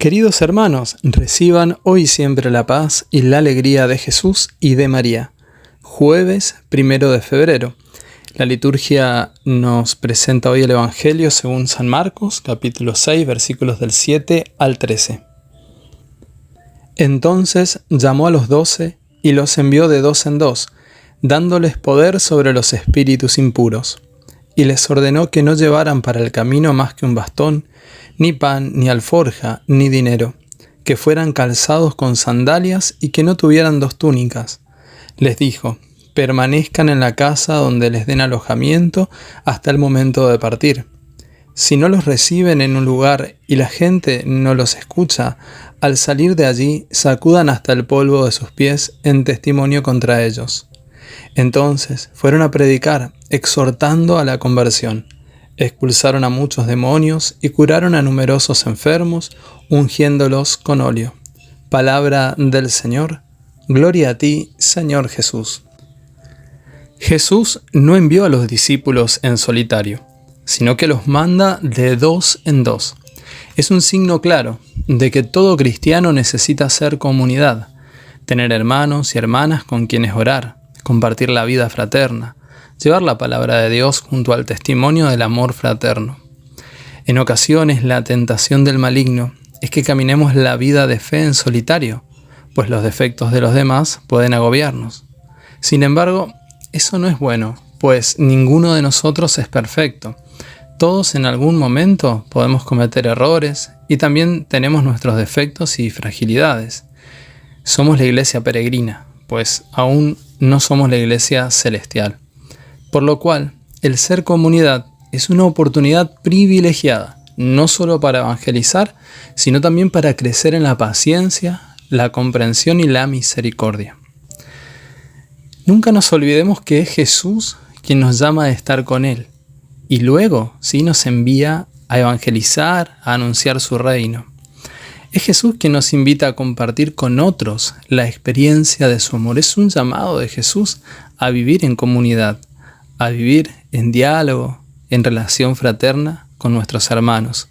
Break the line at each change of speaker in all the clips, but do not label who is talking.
Queridos hermanos, reciban hoy siempre la paz y la alegría de Jesús y de María. Jueves primero de febrero. La liturgia nos presenta hoy el Evangelio según San Marcos, capítulo 6, versículos del 7 al 13. Entonces llamó a los doce y los envió de dos en dos, dándoles poder sobre los espíritus impuros, y les ordenó que no llevaran para el camino más que un bastón, ni pan, ni alforja, ni dinero, que fueran calzados con sandalias y que no tuvieran dos túnicas. Les dijo, permanezcan en la casa donde les den alojamiento hasta el momento de partir. Si no los reciben en un lugar y la gente no los escucha, al salir de allí sacudan hasta el polvo de sus pies en testimonio contra ellos. Entonces fueron a predicar, exhortando a la conversión expulsaron a muchos demonios y curaron a numerosos enfermos, ungiéndolos con óleo. Palabra del Señor. Gloria a ti, Señor Jesús. Jesús no envió a los discípulos en solitario, sino que los manda de dos en dos. Es un signo claro de que todo cristiano necesita ser comunidad, tener hermanos y hermanas con quienes orar, compartir la vida fraterna, llevar la palabra de Dios junto al testimonio del amor fraterno. En ocasiones la tentación del maligno es que caminemos la vida de fe en solitario, pues los defectos de los demás pueden agobiarnos. Sin embargo, eso no es bueno, pues ninguno de nosotros es perfecto. Todos en algún momento podemos cometer errores y también tenemos nuestros defectos y fragilidades. Somos la iglesia peregrina, pues aún no somos la iglesia celestial. Por lo cual, el ser comunidad es una oportunidad privilegiada, no solo para evangelizar, sino también para crecer en la paciencia, la comprensión y la misericordia. Nunca nos olvidemos que es Jesús quien nos llama a estar con Él y luego sí nos envía a evangelizar, a anunciar su reino. Es Jesús quien nos invita a compartir con otros la experiencia de su amor. Es un llamado de Jesús a vivir en comunidad a vivir en diálogo, en relación fraterna con nuestros hermanos.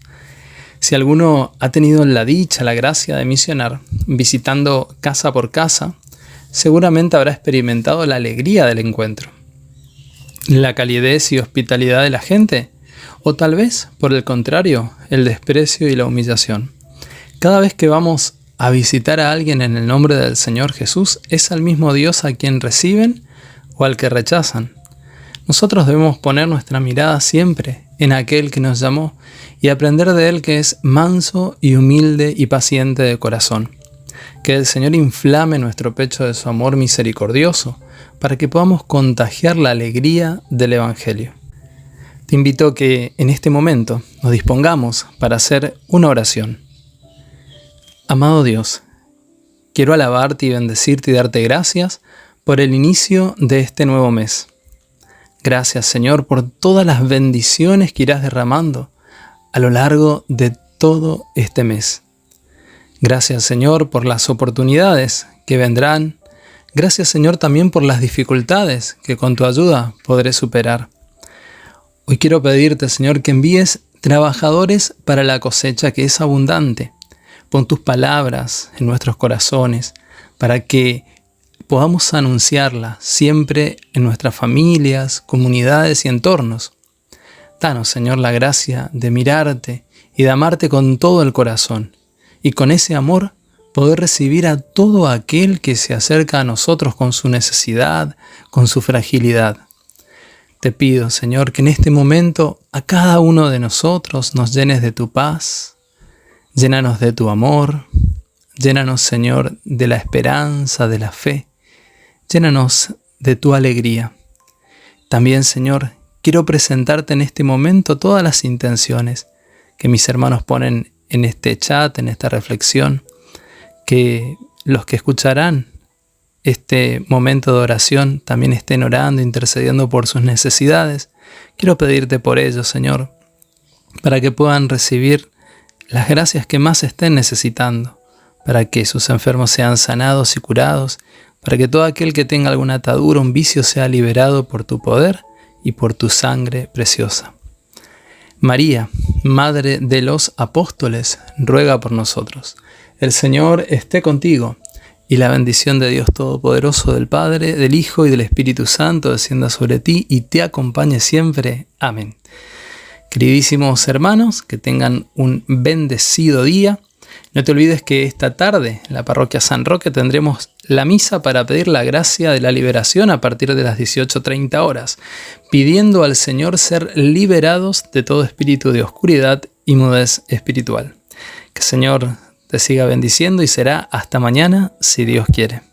Si alguno ha tenido la dicha, la gracia de misionar, visitando casa por casa, seguramente habrá experimentado la alegría del encuentro, la calidez y hospitalidad de la gente, o tal vez, por el contrario, el desprecio y la humillación. Cada vez que vamos a visitar a alguien en el nombre del Señor Jesús, es al mismo Dios a quien reciben o al que rechazan. Nosotros debemos poner nuestra mirada siempre en aquel que nos llamó y aprender de él que es manso y humilde y paciente de corazón. Que el Señor inflame nuestro pecho de su amor misericordioso para que podamos contagiar la alegría del Evangelio. Te invito a que en este momento nos dispongamos para hacer una oración. Amado Dios, quiero alabarte y bendecirte y darte gracias por el inicio de este nuevo mes Gracias Señor por todas las bendiciones que irás derramando a lo largo de todo este mes. Gracias Señor por las oportunidades que vendrán. Gracias Señor también por las dificultades que con tu ayuda podré superar. Hoy quiero pedirte Señor que envíes trabajadores para la cosecha que es abundante. Pon tus palabras en nuestros corazones para que podamos anunciarla siempre en nuestras familias, comunidades y entornos. Danos, Señor, la gracia de mirarte y de amarte con todo el corazón, y con ese amor poder recibir a todo aquel que se acerca a nosotros con su necesidad, con su fragilidad. Te pido, Señor, que en este momento a cada uno de nosotros nos llenes de tu paz, llénanos de tu amor, llénanos, Señor, de la esperanza, de la fe, Llénanos de tu alegría. También, Señor, quiero presentarte en este momento todas las intenciones que mis hermanos ponen en este chat, en esta reflexión, que los que escucharán este momento de oración también estén orando, intercediendo por sus necesidades. Quiero pedirte por ellos, Señor, para que puedan recibir las gracias que más estén necesitando, para que sus enfermos sean sanados y curados, para que todo aquel que tenga alguna atadura, un vicio, sea liberado por tu poder y por tu sangre preciosa. María, Madre de los Apóstoles, ruega por nosotros. El Señor esté contigo, y la bendición de Dios Todopoderoso, del Padre, del Hijo y del Espíritu Santo descienda sobre ti y te acompañe siempre. Amén. Queridísimos hermanos, que tengan un bendecido día. No te olvides que esta tarde en la parroquia San Roque tendremos la misa para pedir la gracia de la liberación a partir de las 18.30 horas, pidiendo al Señor ser liberados de todo espíritu de oscuridad y mudez espiritual. Que el Señor te siga bendiciendo y será hasta mañana si Dios quiere.